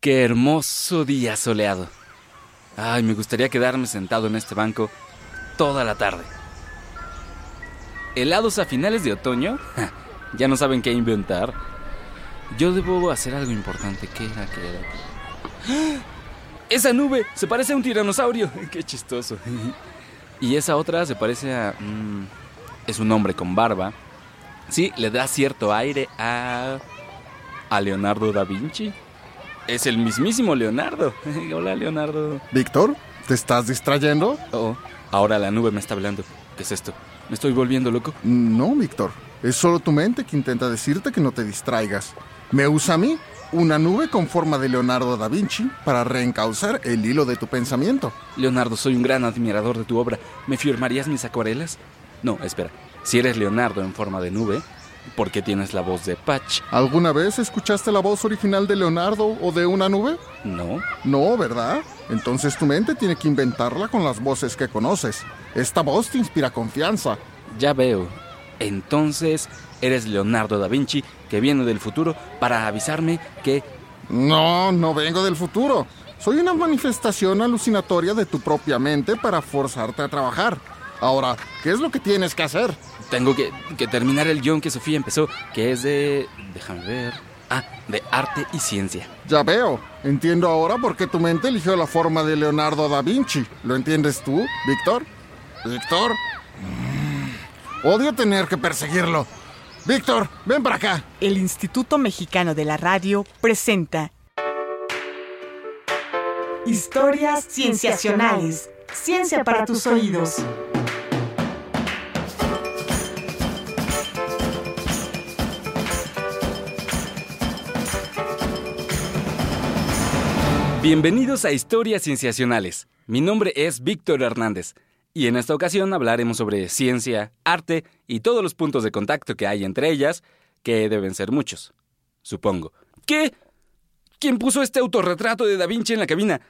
Qué hermoso día soleado. Ay, me gustaría quedarme sentado en este banco toda la tarde. ¿Helados a finales de otoño? ya no saben qué inventar. Yo debo hacer algo importante. ¿Qué era? ¿Qué era? ¡Ah! Esa nube se parece a un tiranosaurio. Qué chistoso. y esa otra se parece a... mm, es un hombre con barba. Sí, le da cierto aire a... a Leonardo da Vinci. Es el mismísimo Leonardo. Hola, Leonardo. Víctor, ¿te estás distrayendo? Oh, ahora la nube me está hablando. ¿Qué es esto? ¿Me estoy volviendo loco? No, Víctor. Es solo tu mente que intenta decirte que no te distraigas. Me usa a mí, una nube con forma de Leonardo da Vinci, para reencauzar el hilo de tu pensamiento. Leonardo, soy un gran admirador de tu obra. ¿Me firmarías mis acuarelas? No, espera. Si eres Leonardo en forma de nube, ¿por qué tienes la voz de Patch? ¿Alguna vez escuchaste la voz original de Leonardo o de una nube? No. No, ¿verdad? Entonces tu mente tiene que inventarla con las voces que conoces. Esta voz te inspira confianza. Ya veo. Entonces, eres Leonardo da Vinci que viene del futuro para avisarme que... No, no vengo del futuro. Soy una manifestación alucinatoria de tu propia mente para forzarte a trabajar. Ahora, ¿qué es lo que tienes que hacer? Tengo que, que terminar el guion que Sofía empezó, que es de... Déjame ver. Ah, de arte y ciencia. Ya veo. Entiendo ahora por qué tu mente eligió la forma de Leonardo da Vinci. ¿Lo entiendes tú, Víctor? ¿Víctor? Mm, Odio tener que perseguirlo. Víctor, ven para acá. El Instituto Mexicano de la Radio presenta Historias Cienciacionales. Ciencia para tus oídos. Bienvenidos a Historias Cienciacionales. Mi nombre es Víctor Hernández y en esta ocasión hablaremos sobre ciencia, arte y todos los puntos de contacto que hay entre ellas, que deben ser muchos, supongo. ¿Qué? ¿Quién puso este autorretrato de Da Vinci en la cabina?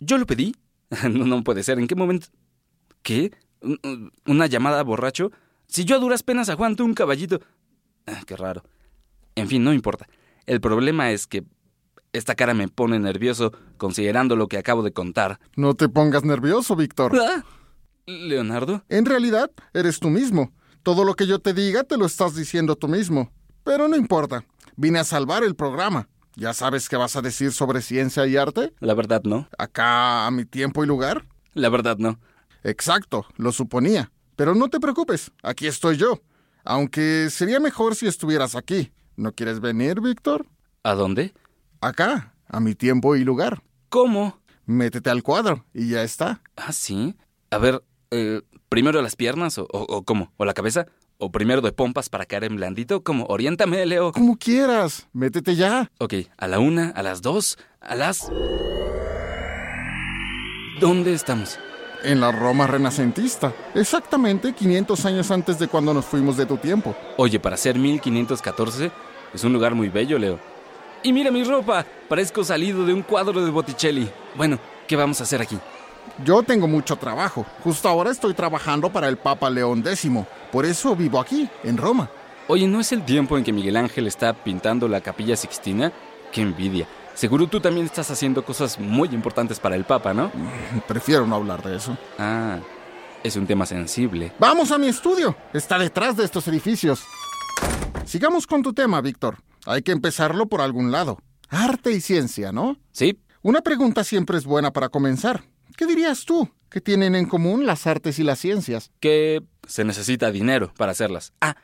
¿Yo lo pedí? No, no puede ser. ¿En qué momento? ¿Qué? ¿Un- ¿Una llamada borracho? Si yo a duras penas aguanto un caballito. Ah, qué raro. En fin, no importa. El problema es que esta cara me pone nervioso considerando lo que acabo de contar. No te pongas nervioso, Víctor. Ah, ¿Leonardo? En realidad, eres tú mismo. Todo lo que yo te diga te lo estás diciendo tú mismo. Pero no importa. Vine a salvar el programa. ¿Ya sabes qué vas a decir sobre ciencia y arte? La verdad no. Acá a mi tiempo y lugar. La verdad no. Exacto, lo suponía. Pero no te preocupes, aquí estoy yo. Aunque sería mejor si estuvieras aquí. ¿No quieres venir, Víctor? ¿A dónde? Acá, a mi tiempo y lugar. ¿Cómo? Métete al cuadro y ya está. Ah, sí. A ver, eh, ¿primero las piernas o, o- o cómo? ¿O la cabeza? ¿O primero de pompas para caer en blandito? ¿Cómo? Oriéntame, Leo. Como quieras, métete ya. Ok, a la una, a las dos, a las... ¿Dónde estamos? En la Roma renacentista. Exactamente 500 años antes de cuando nos fuimos de tu tiempo. Oye, para ser 1514 es un lugar muy bello, Leo. Y mira mi ropa, parezco salido de un cuadro de Botticelli. Bueno, ¿qué vamos a hacer aquí? Yo tengo mucho trabajo. Justo ahora estoy trabajando para el Papa León X. Por eso vivo aquí, en Roma. Oye, ¿no es el tiempo en que Miguel Ángel está pintando la capilla Sixtina? ¡Qué envidia! Seguro tú también estás haciendo cosas muy importantes para el Papa, ¿no? Prefiero no hablar de eso. Ah, es un tema sensible. Vamos a mi estudio. Está detrás de estos edificios. Sigamos con tu tema, Víctor. Hay que empezarlo por algún lado. Arte y ciencia, ¿no? ¿Sí? Una pregunta siempre es buena para comenzar. ¿Qué dirías tú? ¿Qué tienen en común las artes y las ciencias? Que se necesita dinero para hacerlas. Ah,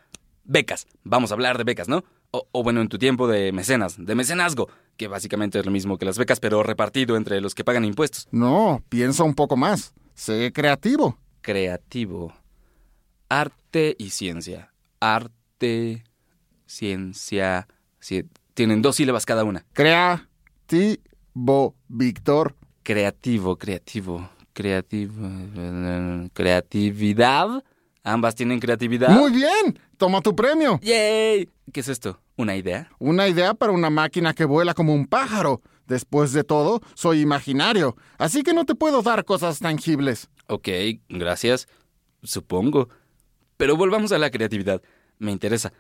becas. Vamos a hablar de becas, ¿no? O, o bueno, en tu tiempo de mecenas, de mecenazgo, que básicamente es lo mismo que las becas, pero repartido entre los que pagan impuestos. No, piensa un poco más. Sé creativo. Creativo. Arte y ciencia. Arte, ciencia. Ci- Tienen dos sílabas cada una. Creativo, Víctor. Creativo, creativo, creativo. Creatividad. Ambas tienen creatividad. Muy bien. Toma tu premio. ¡Yay! ¿Qué es esto? ¿Una idea? Una idea para una máquina que vuela como un pájaro. Después de todo, soy imaginario, así que no te puedo dar cosas tangibles. Ok, gracias. Supongo. Pero volvamos a la creatividad. Me interesa.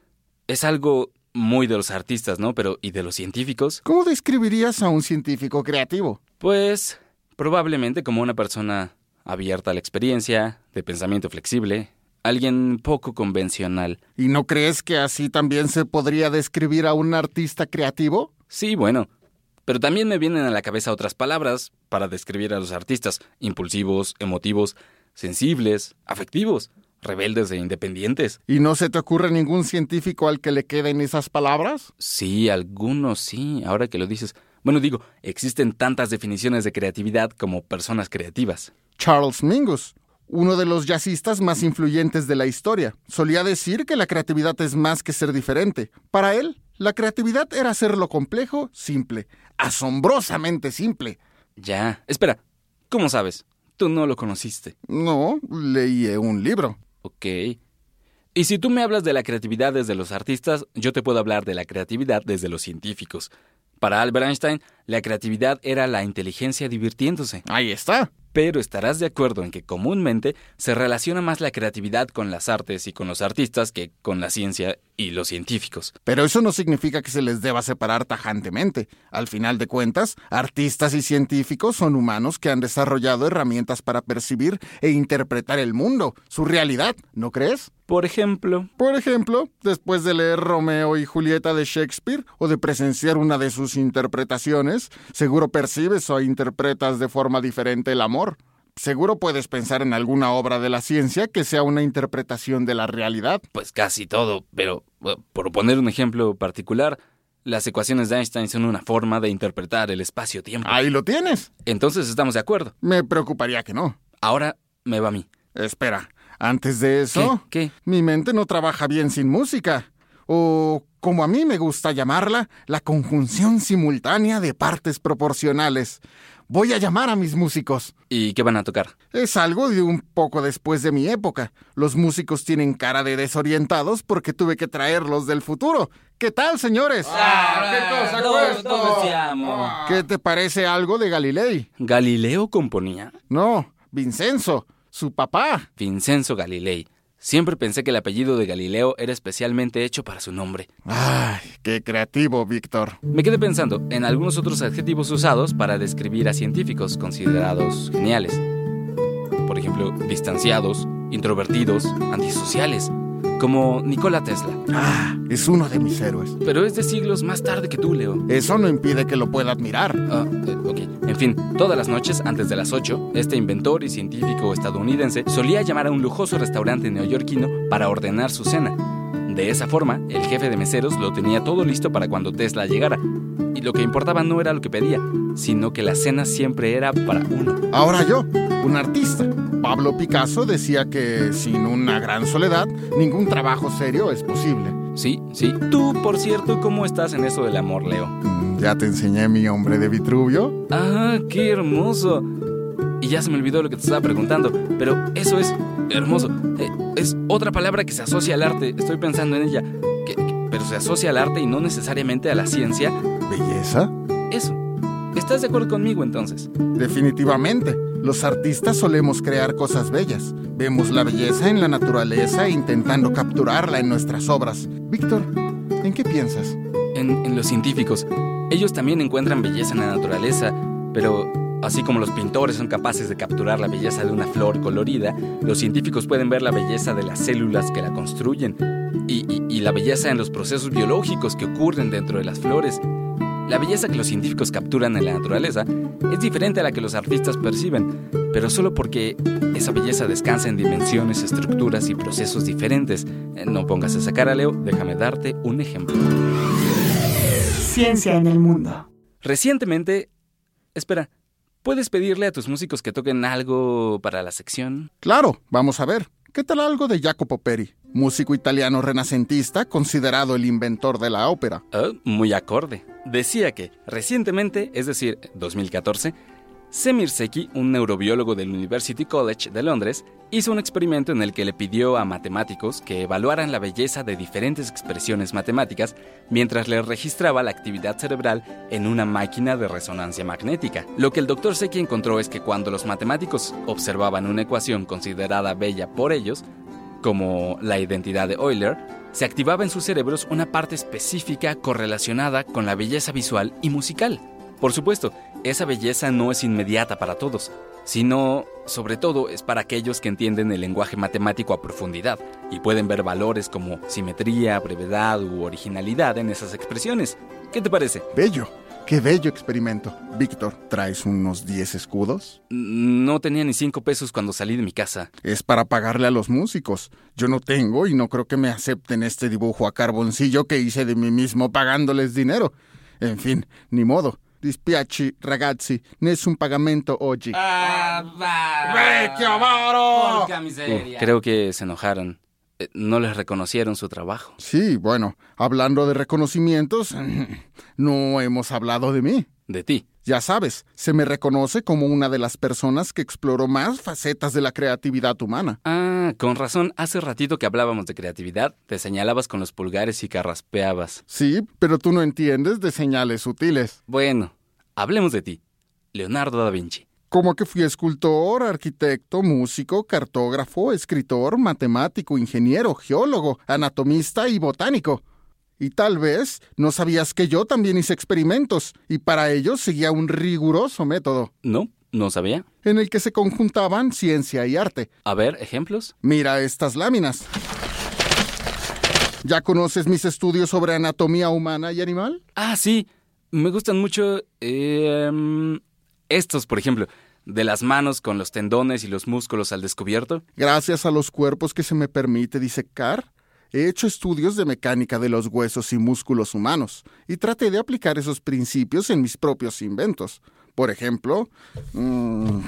¿Es algo muy de los artistas, ¿no? Pero ¿y de los científicos? ¿Cómo describirías a un científico creativo? Pues probablemente como una persona abierta a la experiencia, de pensamiento flexible, alguien poco convencional. ¿Y no crees que así también se podría describir a un artista creativo? Sí, bueno. Pero también me vienen a la cabeza otras palabras para describir a los artistas, impulsivos, emotivos, sensibles, afectivos, rebeldes e independientes. ¿Y no se te ocurre ningún científico al que le queden esas palabras? Sí, algunos sí, ahora que lo dices. Bueno, digo, existen tantas definiciones de creatividad como personas creativas. Charles Mingus, uno de los jazzistas más influyentes de la historia, solía decir que la creatividad es más que ser diferente. Para él, la creatividad era hacer lo complejo simple, asombrosamente simple. Ya, espera, ¿cómo sabes? Tú no lo conociste. No, leí un libro. Ok. Y si tú me hablas de la creatividad desde los artistas, yo te puedo hablar de la creatividad desde los científicos. Para Albert Einstein, la creatividad era la inteligencia divirtiéndose. Ahí está. Pero estarás de acuerdo en que comúnmente se relaciona más la creatividad con las artes y con los artistas que con la ciencia y los científicos. Pero eso no significa que se les deba separar tajantemente. Al final de cuentas, artistas y científicos son humanos que han desarrollado herramientas para percibir e interpretar el mundo, su realidad, ¿no crees? Por ejemplo. Por ejemplo, después de leer Romeo y Julieta de Shakespeare o de presenciar una de sus interpretaciones, seguro percibes o interpretas de forma diferente el amor. Seguro puedes pensar en alguna obra de la ciencia que sea una interpretación de la realidad. Pues casi todo, pero por poner un ejemplo particular, las ecuaciones de Einstein son una forma de interpretar el espacio-tiempo. Ahí lo tienes. Entonces estamos de acuerdo. Me preocuparía que no. Ahora me va a mí. Espera, antes de eso, ¿Qué? mi mente no trabaja bien sin música. O, como a mí me gusta llamarla, la conjunción simultánea de partes proporcionales. Voy a llamar a mis músicos. ¿Y qué van a tocar? Es algo de un poco después de mi época. Los músicos tienen cara de desorientados porque tuve que traerlos del futuro. ¿Qué tal, señores? Ah, ¿Qué cosa ¿Qué te parece algo de Galilei? ¿Galileo componía? No, Vincenzo, su papá. Vincenzo Galilei. Siempre pensé que el apellido de Galileo era especialmente hecho para su nombre. Ay, qué creativo, Víctor. Me quedé pensando en algunos otros adjetivos usados para describir a científicos considerados geniales. Por ejemplo, distanciados, introvertidos, antisociales, como Nikola Tesla. Ah, es uno de mis héroes. Pero es de siglos más tarde que tú, Leo. Eso no impide que lo pueda admirar. Ah, eh, ok. En fin, todas las noches, antes de las 8, este inventor y científico estadounidense solía llamar a un lujoso restaurante neoyorquino para ordenar su cena. De esa forma, el jefe de meseros lo tenía todo listo para cuando Tesla llegara. Y lo que importaba no era lo que pedía, sino que la cena siempre era para uno. Ahora yo, un artista. Pablo Picasso decía que sin una gran soledad, ningún trabajo serio es posible. Sí, sí. Tú, por cierto, ¿cómo estás en eso del amor, Leo? Mm, ¿Ya te enseñé mi hombre de Vitruvio? Ah, qué hermoso. Y ya se me olvidó lo que te estaba preguntando, pero eso es hermoso. Eh, es otra palabra que se asocia al arte, estoy pensando en ella. Que- que- pero se asocia al arte y no necesariamente a la ciencia. ¿Belleza? Eso. ¿Estás de acuerdo conmigo entonces? Definitivamente. Los artistas solemos crear cosas bellas. Vemos la belleza en la naturaleza intentando capturarla en nuestras obras. Víctor, ¿en qué piensas? En, en los científicos. Ellos también encuentran belleza en la naturaleza, pero así como los pintores son capaces de capturar la belleza de una flor colorida, los científicos pueden ver la belleza de las células que la construyen y, y- y la belleza en los procesos biológicos que ocurren dentro de las flores. La belleza que los científicos capturan en la naturaleza es diferente a la que los artistas perciben, pero solo porque esa belleza descansa en dimensiones, estructuras y procesos diferentes. Eh, No pongas esa cara, Leo, déjame darte un ejemplo. Ciencia en el mundo. Recientemente... Espera, ¿puedes pedirle a tus músicos que toquen algo para la sección? Claro, vamos a ver. ¿Qué tal algo de Jacopo Peri, músico italiano renacentista considerado el inventor de la ópera? Ah, muy acorde. Decía que, recientemente, es decir, 2014, Semir Seki, un neurobiólogo del University College de Londres, hizo un experimento en el que le pidió a matemáticos que evaluaran la belleza de diferentes expresiones matemáticas mientras les registraba la actividad cerebral en una máquina de resonancia magnética. Lo que el doctor Seki encontró es que cuando los matemáticos observaban una ecuación considerada bella por ellos, como la identidad de Euler, se activaba en sus cerebros una parte específica correlacionada con la belleza visual y musical. Por supuesto, esa belleza no es inmediata para todos, sino, sobre todo, es para aquellos que entienden el lenguaje matemático a profundidad y pueden ver valores como simetría, brevedad u originalidad en esas expresiones. ¿Qué te parece? Bello. Qué bello experimento. Víctor, ¿traes unos 10 escudos? No tenía ni cinco pesos cuando salí de mi casa. Es para pagarle a los músicos. Yo no tengo y no creo que me acepten este dibujo a carboncillo que hice de mí mismo pagándoles dinero. En fin, ni modo. Dispiaci, ragazzi, nessun pagamento oggi. ¡Vecchio avaro! Uh, creo que se enojaron. Eh, no les reconocieron su trabajo. Sí, bueno, hablando de reconocimientos, no hemos hablado de mí. De ti. Ya sabes, se me reconoce como una de las personas que exploró más facetas de la creatividad humana. Ah, con razón, hace ratito que hablábamos de creatividad, te señalabas con los pulgares y carraspeabas. Sí, pero tú no entiendes de señales sutiles. Bueno, hablemos de ti, Leonardo da Vinci. Como que fui escultor, arquitecto, músico, cartógrafo, escritor, matemático, ingeniero, geólogo, anatomista y botánico. Y tal vez no sabías que yo también hice experimentos, y para ello seguía un riguroso método. No, no sabía. En el que se conjuntaban ciencia y arte. A ver, ejemplos. Mira estas láminas. ¿Ya conoces mis estudios sobre anatomía humana y animal? Ah, sí. Me gustan mucho eh, estos, por ejemplo, de las manos con los tendones y los músculos al descubierto. Gracias a los cuerpos que se me permite disecar, he hecho estudios de mecánica de los huesos y músculos humanos y traté de aplicar esos principios en mis propios inventos. Por ejemplo, mmm,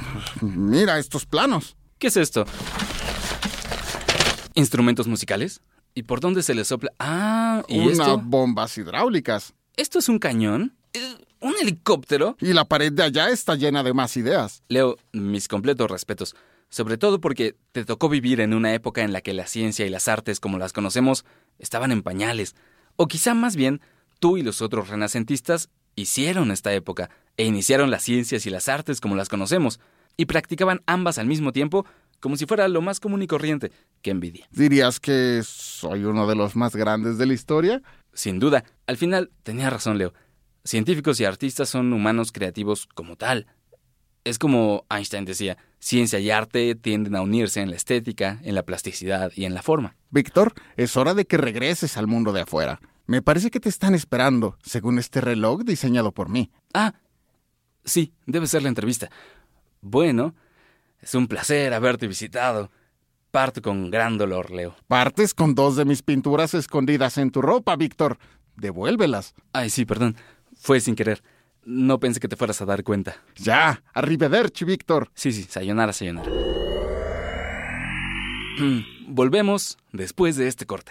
mira estos planos. ¿Qué es esto? ¿Instrumentos musicales? ¿Y por dónde se les sopla? Ah, ¿y Unas esto? bombas hidráulicas. ¿Esto es un cañón? Eh, ¿Un helicóptero? Y la pared de allá está llena de más ideas. Leo, mis completos respetos. Sobre todo porque te tocó vivir en una época en la que la ciencia y las artes como las conocemos estaban en pañales. O quizá más bien, tú y los otros renacentistas hicieron esta época e iniciaron las ciencias y las artes como las conocemos, y practicaban ambas al mismo tiempo como si fuera lo más común y corriente. ¡Qué envidia! ¿Dirías que soy uno de los más grandes de la historia? Sin duda. Al final, tenía razón, Leo. Científicos y artistas son humanos creativos como tal. Es como Einstein decía, ciencia y arte tienden a unirse en la estética, en la plasticidad y en la forma. Víctor, es hora de que regreses al mundo de afuera. Me parece que te están esperando, según este reloj diseñado por mí. Ah, sí, debe ser la entrevista. Bueno, es un placer haberte visitado. Parto con gran dolor, Leo. Partes con dos de mis pinturas escondidas en tu ropa, Víctor. Devuélvelas. Ay, sí, perdón. Fue sin querer. No pensé que te fueras a dar cuenta. Ya, arrivederci, Víctor. Sí, sí, sayonara, sayonara. Volvemos después de este corte.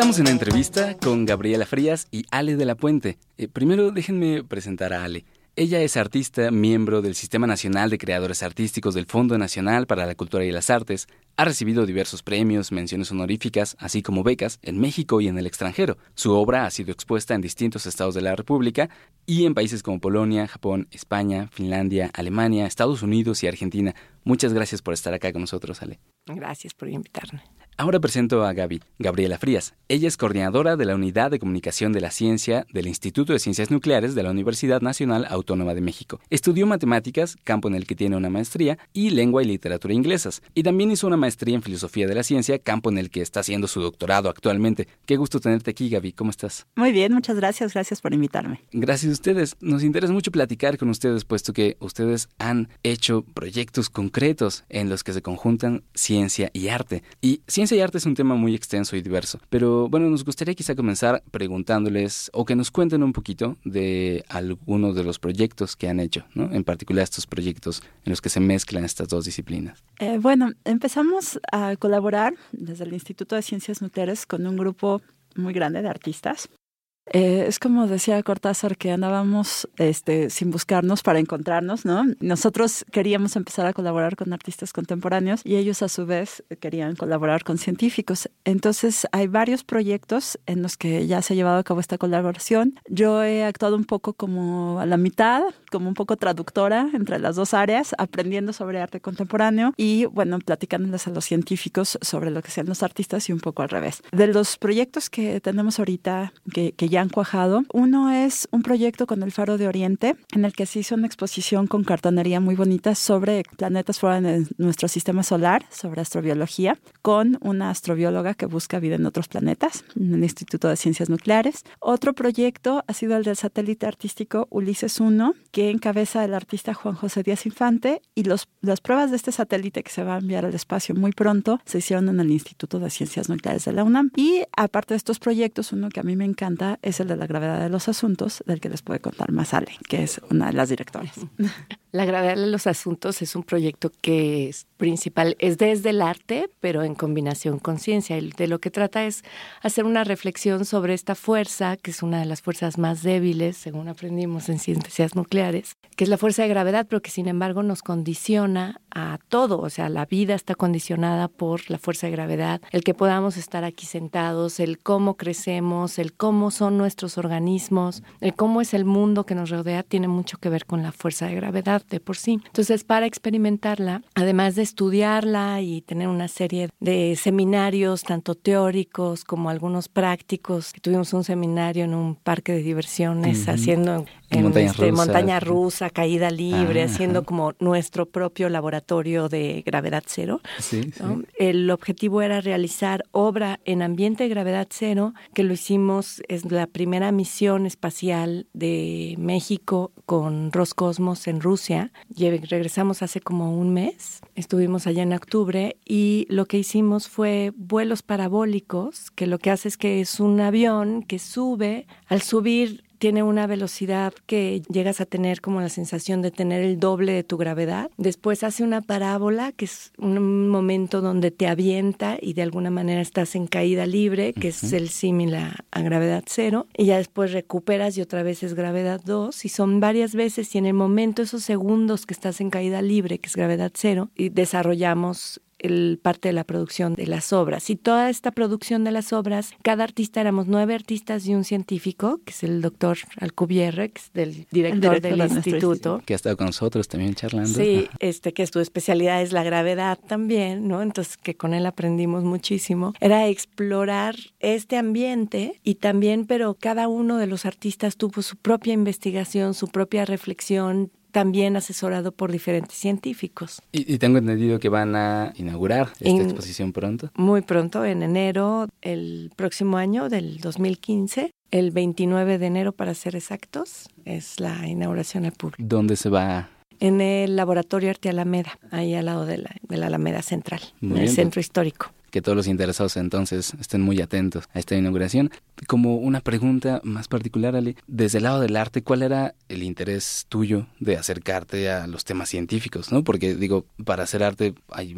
Estamos en entrevista con Gabriela Frías y Ale de la Puente. Eh, primero déjenme presentar a Ale. Ella es artista, miembro del Sistema Nacional de Creadores Artísticos del Fondo Nacional para la Cultura y las Artes. Ha recibido diversos premios, menciones honoríficas, así como becas en México y en el extranjero. Su obra ha sido expuesta en distintos estados de la República y en países como Polonia, Japón, España, Finlandia, Alemania, Estados Unidos y Argentina. Muchas gracias por estar acá con nosotros, Ale. Gracias por invitarme. Ahora presento a Gaby, Gabriela Frías. Ella es coordinadora de la Unidad de Comunicación de la Ciencia del Instituto de Ciencias Nucleares de la Universidad Nacional Autónoma de México. Estudió matemáticas, campo en el que tiene una maestría, y lengua y literatura inglesas. Y también hizo una maestría en filosofía de la ciencia, campo en el que está haciendo su doctorado actualmente. Qué gusto tenerte aquí, Gaby. ¿Cómo estás? Muy bien, muchas gracias. Gracias por invitarme. Gracias a ustedes. Nos interesa mucho platicar con ustedes, puesto que ustedes han hecho proyectos concretos en los que se conjuntan ciencia y arte. Y ciencia y arte es un tema muy extenso y diverso. Pero bueno, nos gustaría quizá comenzar preguntándoles o que nos cuenten un poquito de algunos de los proyectos que han hecho, ¿no? En particular estos proyectos en los que se mezclan estas dos disciplinas. Eh, bueno, empezamos a colaborar desde el Instituto de Ciencias Nucleares con un grupo muy grande de artistas eh, es como decía Cortázar que andábamos este, sin buscarnos para encontrarnos, ¿no? Nosotros queríamos empezar a colaborar con artistas contemporáneos y ellos a su vez querían colaborar con científicos. Entonces hay varios proyectos en los que ya se ha llevado a cabo esta colaboración. Yo he actuado un poco como a la mitad, como un poco traductora entre las dos áreas, aprendiendo sobre arte contemporáneo y, bueno, platicándoles a los científicos sobre lo que sean los artistas y un poco al revés. De los proyectos que tenemos ahorita, que, que ya han cuajado. Uno es un proyecto con el Faro de Oriente, en el que se hizo una exposición con cartonería muy bonita sobre planetas fuera de nuestro sistema solar, sobre astrobiología, con una astrobióloga que busca vida en otros planetas, en el Instituto de Ciencias Nucleares. Otro proyecto ha sido el del satélite artístico Ulises 1, que encabeza el artista Juan José Díaz Infante, y los, las pruebas de este satélite que se va a enviar al espacio muy pronto se hicieron en el Instituto de Ciencias Nucleares de la UNAM. Y aparte de estos proyectos, uno que a mí me encanta el de la gravedad de los asuntos, del que les puede contar más Ale, que es una de las directoras. La gravedad de los asuntos es un proyecto que es principal, es desde el arte, pero en combinación con ciencia. De lo que trata es hacer una reflexión sobre esta fuerza, que es una de las fuerzas más débiles, según aprendimos en ciencias nucleares, que es la fuerza de gravedad, pero que sin embargo nos condiciona a todo. O sea, la vida está condicionada por la fuerza de gravedad, el que podamos estar aquí sentados, el cómo crecemos, el cómo son nuestros organismos, el cómo es el mundo que nos rodea, tiene mucho que ver con la fuerza de gravedad de por sí. Entonces, para experimentarla, además de estudiarla y tener una serie de seminarios, tanto teóricos como algunos prácticos, que tuvimos un seminario en un parque de diversiones haciendo en montaña, este, rusa. montaña, rusa. caída libre, haciendo como nuestro propio laboratorio de gravedad cero. El objetivo era realizar obra en ambiente de gravedad cero, que lo hicimos, es la primera misión espacial de México con Roscosmos en Rusia regresamos hace como un mes, estuvimos allá en octubre y lo que hicimos fue vuelos parabólicos, que lo que hace es que es un avión que sube, al subir tiene una velocidad que llegas a tener como la sensación de tener el doble de tu gravedad. Después hace una parábola, que es un momento donde te avienta y de alguna manera estás en caída libre, que es el símil a, gravedad cero. Y ya después recuperas y otra vez es gravedad 2. Y son varias veces y en el momento, esos segundos que estás en caída libre, que es gravedad cero, y desarrollamos el parte de la producción de las obras. Y toda esta producción de las obras, cada artista éramos nueve artistas y un científico, que es el doctor Alcubierre, del director, del instituto. Que ha estado con nosotros también charlando. Sí, este, que su especialidad es la gravedad también, ¿no? Entonces, que con él aprendimos muchísimo. Era explorar este ambiente y también, pero cada uno de los artistas tuvo su propia investigación, su propia reflexión, también asesorado por diferentes científicos. Y, tengo entendido que van a inaugurar esta exposición pronto. Muy pronto, en enero el próximo año del 2015. El 29 de enero, para ser exactos, es la inauguración al público. ¿Dónde se va en el Laboratorio Arte Alameda, ahí al lado de la, de la Alameda Central, en el centro histórico que todos los interesados entonces estén muy atentos a esta inauguración. Como una pregunta más particular, Ali, desde el lado del arte, ¿cuál era el interés tuyo de acercarte a los temas científicos? ¿no? Porque digo, para hacer arte hay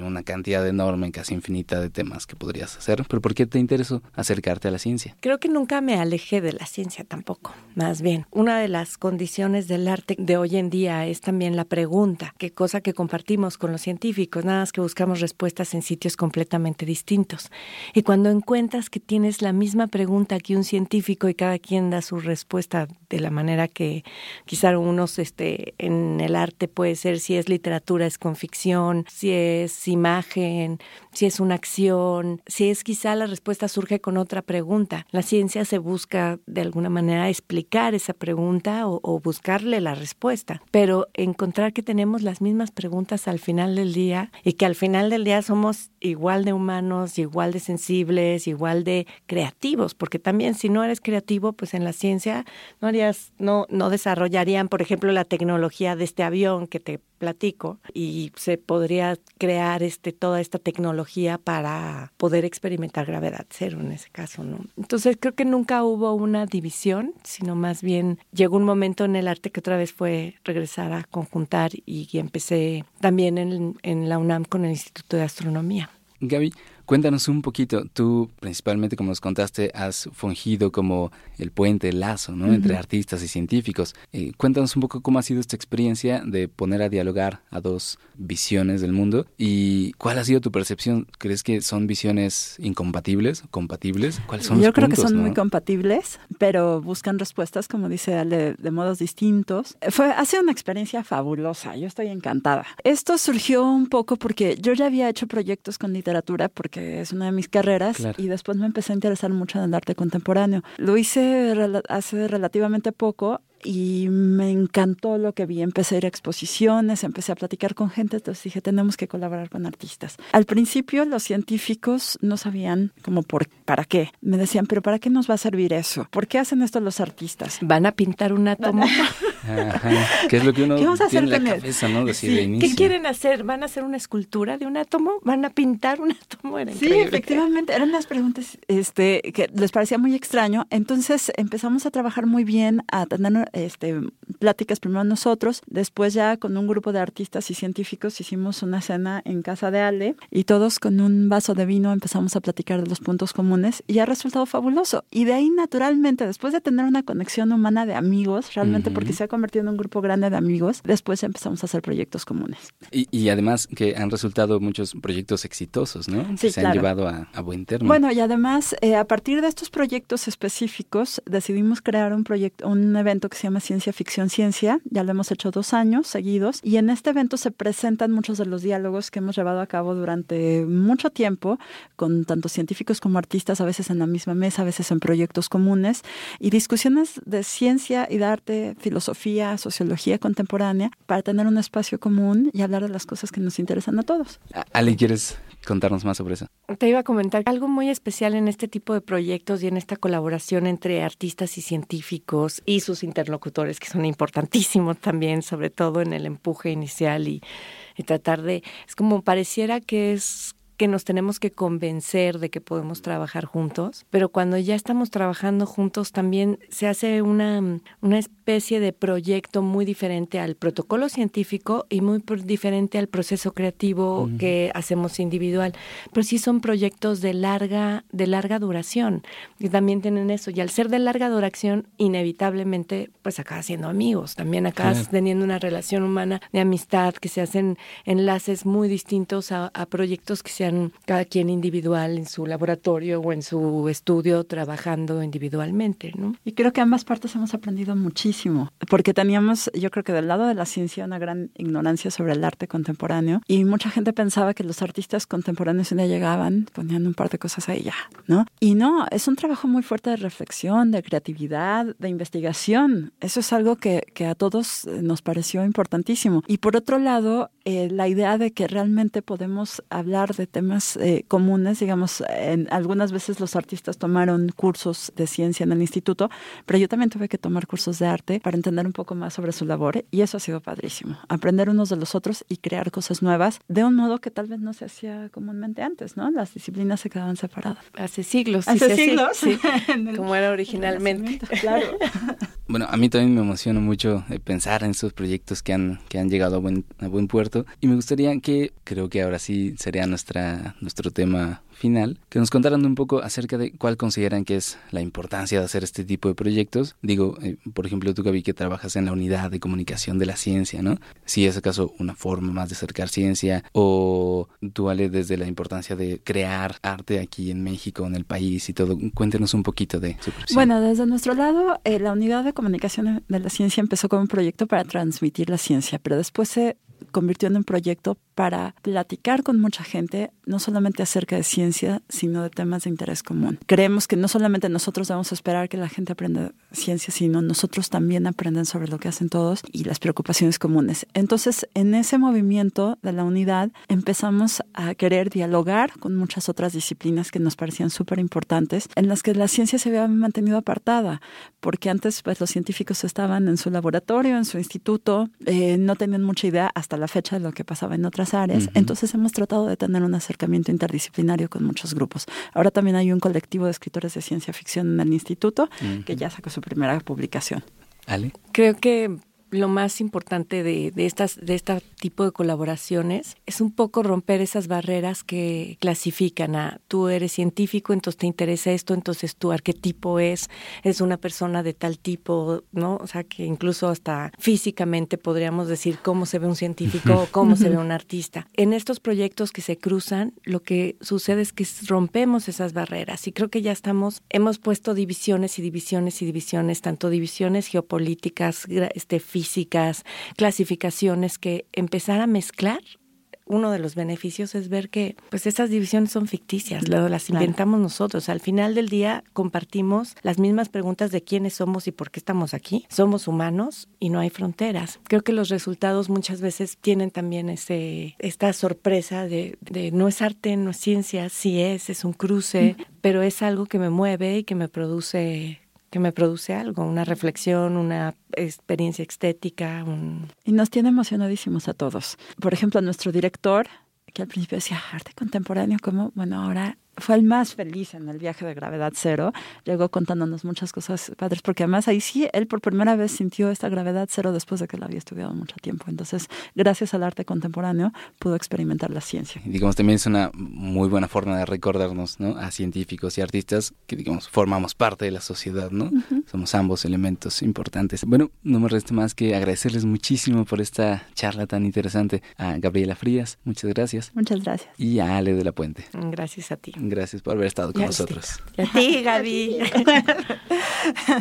una cantidad enorme, casi infinita de temas que podrías hacer, pero ¿por qué te interesó acercarte a la ciencia? Creo que nunca me alejé de la ciencia tampoco, más bien. Una de las condiciones del arte de hoy en día es también la pregunta, qué cosa que compartimos con los científicos, nada más que buscamos respuestas en sitios completamente distintos. Y cuando encuentras que tienes la misma pregunta que un científico y cada quien da su respuesta de la manera que quizá unos este, en el arte puede ser si es literatura, es con ficción, si es imagen, si es una acción, si es quizá la respuesta surge con otra pregunta. La ciencia se busca de alguna manera explicar esa pregunta o, buscarle la respuesta, pero encontrar que tenemos las mismas preguntas al final del día y que al final del día somos igual de humanos, igual de sensibles, igual de creativos, porque también si no eres creativo, pues en la ciencia no harías, no, no desarrollarían, por ejemplo, la tecnología de este avión que te platico y se podría crear este toda esta tecnología para poder experimentar gravedad cero en ese caso, ¿no? Entonces creo que nunca hubo una división, sino más bien llegó un momento en el arte que otra vez fue regresar a conjuntar y, empecé también en la UNAM con el Instituto de Astronomía. Gaby, Cuéntanos un poquito, tú principalmente como nos contaste has fungido como el puente, el lazo, ¿no? Entre artistas y científicos. Eh, cuéntanos un poco cómo ha sido esta experiencia de poner a dialogar a dos visiones del mundo y cuál ha sido tu percepción. ¿Crees que son visiones incompatibles, compatibles? ¿Cuáles son Yo los creo puntos, que son no? muy compatibles, pero buscan respuestas, como dice Ale, de modos distintos. Fue, ha sido una experiencia fabulosa, yo estoy encantada. Esto surgió un poco porque yo ya había hecho proyectos con literatura porque es una de mis carreras Claro. y después me empecé a interesar mucho en el arte contemporáneo. Lo hice rela- hace relativamente poco y me encantó lo que vi. Empecé a ir a exposiciones, empecé a platicar con gente, entonces dije, tenemos que colaborar con artistas. Al principio los científicos no sabían como por, para qué. Me decían, pero ¿para qué nos va a servir eso? ¿Por qué hacen esto los artistas? Van a pintar un átomo. Ajá. ¿Qué es lo que uno ¿Qué vamos a hacer tiene en la con él? cabeza, no? Decir Sí, de ¿qué inicio. ¿Qué quieren hacer? ¿Van a hacer una escultura de un átomo? ¿Van a pintar un átomo? Era Sí, increíble. efectivamente, eran las preguntas este, que les parecía muy extraño. Entonces empezamos a trabajar muy bien, a tener este, pláticas primero nosotros, después ya con un grupo de artistas y científicos hicimos una cena en casa de Ale y todos con un vaso de vino empezamos a platicar de los puntos comunes y ha resultado fabuloso. Y de ahí naturalmente, después de tener una conexión humana de amigos, realmente Ujú. porque se ha convertido en un grupo grande de amigos, después empezamos a hacer proyectos comunes. Y, y además que han resultado muchos proyectos exitosos, ¿no? que Sí, se han claro. llevado a, a buen término. Bueno, y además, eh, a partir de estos proyectos específicos, decidimos crear un proyecto, un evento que se llama Ciencia Ficción Ciencia. Ya lo hemos hecho dos años seguidos. Y en este evento se presentan muchos de los diálogos que hemos llevado a cabo durante mucho tiempo con tanto científicos como artistas, a veces en la misma mesa, a veces en proyectos comunes, y discusiones de ciencia y de arte, filosofía, sociología contemporánea, para tener un espacio común y hablar de las cosas que nos interesan a todos. Ale, ¿quieres contarnos más sobre eso? Te iba a comentar algo muy especial en este tipo de proyectos y en esta colaboración entre artistas y científicos y sus interlocutores, que son importantísimos también, sobre todo en el empuje inicial y, y tratar de, es como pareciera que es que nos tenemos que convencer de que podemos trabajar juntos, pero cuando ya estamos trabajando juntos también se hace una, una especie de proyecto muy diferente al protocolo científico y muy diferente al proceso creativo que hacemos individual, pero sí son proyectos de larga, de larga duración y también tienen eso. Y al ser de larga duración inevitablemente pues acabas siendo amigos, también acabas teniendo una relación humana de amistad, que se hacen enlaces muy distintos a, a proyectos que cada quien individual en su laboratorio o en su estudio trabajando individualmente, ¿no? Y creo que ambas partes hemos aprendido muchísimo, porque teníamos, yo creo que del lado de la ciencia, una gran ignorancia sobre el arte contemporáneo y mucha gente pensaba que los artistas contemporáneos un llegaban, ponían un par de cosas ahí ya, ¿no? Y no, es un trabajo muy fuerte de reflexión, de creatividad, de investigación. Eso es algo que, que a todos eh, nos pareció importantísimo. Y por otro lado, eh, la idea de que realmente podemos hablar de temas eh, comunes, digamos, en, algunas veces los artistas tomaron cursos de ciencia en el instituto, pero yo también tuve que tomar cursos de arte para entender un poco más sobre su labor y eso ha sido padrísimo. Aprender unos de los otros y crear cosas nuevas de un modo que tal vez no se hacía comúnmente antes, ¿no? Las disciplinas se quedaban separadas. Hace siglos. Hace sí, siglos. sí, como era originalmente. Claro. Bueno, a mí también me emociona mucho eh, pensar en estos proyectos que han, que han llegado a buen, a buen puerto. Y me gustaría que, creo que ahora sí sería nuestra, nuestro tema final, que nos contaran un poco acerca de cuál consideran que es la importancia de hacer este tipo de proyectos. Digo, eh, por ejemplo, tú, Gaby, que trabajas en la unidad de comunicación de la ciencia, ¿no? Si es acaso una forma más de acercar ciencia o tú, Ale, desde la importancia de crear arte aquí en México, en el país y todo, cuéntenos un poquito de su percepción. Bueno, desde nuestro lado, eh, la unidad de comunicación de la ciencia empezó como un proyecto para transmitir la ciencia, pero después se convirtió en un proyecto para platicar con mucha gente, no solamente acerca de ciencia, sino de temas de interés común. Creemos que no solamente nosotros debemos esperar que la gente aprenda ciencia, sino nosotros también aprenden sobre lo que hacen todos y las preocupaciones comunes. Entonces, en ese movimiento de la unidad, empezamos a querer dialogar con muchas otras disciplinas que nos parecían súper importantes, en las que la ciencia se había mantenido apartada, porque antes pues, los científicos estaban en su laboratorio, en su instituto, eh, no tenían mucha idea hasta la fecha de lo que pasaba en otras áreas. Entonces hemos tratado de tener un acercamiento interdisciplinario con muchos grupos. Ahora también hay un colectivo de escritores de ciencia ficción en el instituto que ya sacó su primera publicación. Ale. Creo que lo más importante de, de, estas, de este tipo de colaboraciones es un poco romper esas barreras que clasifican a tú eres científico, entonces te interesa esto, entonces tu arquetipo es, es una persona de tal tipo, ¿no? O sea, que incluso hasta físicamente podríamos decir cómo se ve un científico o cómo se ve un artista. En estos proyectos que se cruzan, lo que sucede es que rompemos esas barreras y creo que ya estamos, hemos puesto divisiones y divisiones y divisiones, tanto divisiones geopolíticas, este, físicas, clasificaciones, que empezar a mezclar uno de los beneficios es ver que pues esas divisiones son ficticias, las inventamos nosotros. Al final del día compartimos las mismas preguntas de quiénes somos y por qué estamos aquí. Somos humanos y no hay fronteras. Creo que los resultados muchas veces tienen también ese esta sorpresa de, de no es arte, no es ciencia, sí es, es un cruce, pero es algo que me mueve y que me produce que me produce algo, una reflexión, una experiencia estética. Y nos tiene emocionadísimos a todos. Por ejemplo, nuestro director, que al principio decía arte contemporáneo, como, bueno, ahora fue el más feliz en el viaje de gravedad cero. Llegó contándonos muchas cosas padres, porque además ahí sí, él por primera vez sintió esta gravedad cero después de que la había estudiado mucho tiempo. Entonces, gracias al arte contemporáneo, pudo experimentar la ciencia. Y digamos, también es una muy buena forma de recordarnos ¿no? a científicos y artistas que, digamos, formamos parte de la sociedad, ¿no? Somos ambos elementos importantes. Bueno, no me resta más que agradecerles muchísimo por esta charla tan interesante a Gabriela Frías. Muchas gracias. Muchas gracias. Y a Ale de la Puente. Gracias a ti. Gracias por haber estado con nosotros. A ti, Gaby.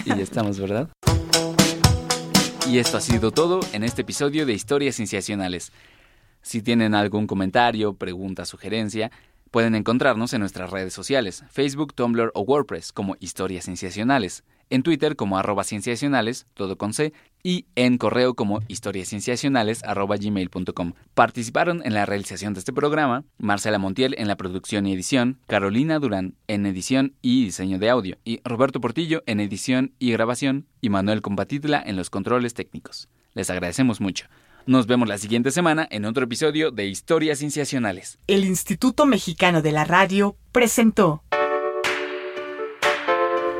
y ya estamos, ¿verdad? Y esto ha sido todo en este episodio de Historias Cienciacionales. Si tienen algún comentario, pregunta, sugerencia, pueden encontrarnos en nuestras redes sociales, Facebook, Tumblr o WordPress como Historias Cienciacionales en Twitter como arroba cienciacionales, todo con C, y en correo como historiascienciacionales arroba gmail.com. Participaron en la realización de este programa Marcela Montiel en la producción y edición, Carolina Durán en edición y diseño de audio, y Roberto Portillo en edición y grabación, y Manuel Compatitla en los controles técnicos. Les agradecemos mucho. Nos vemos la siguiente semana en otro episodio de Historias Cienciacionales. El Instituto Mexicano de la Radio presentó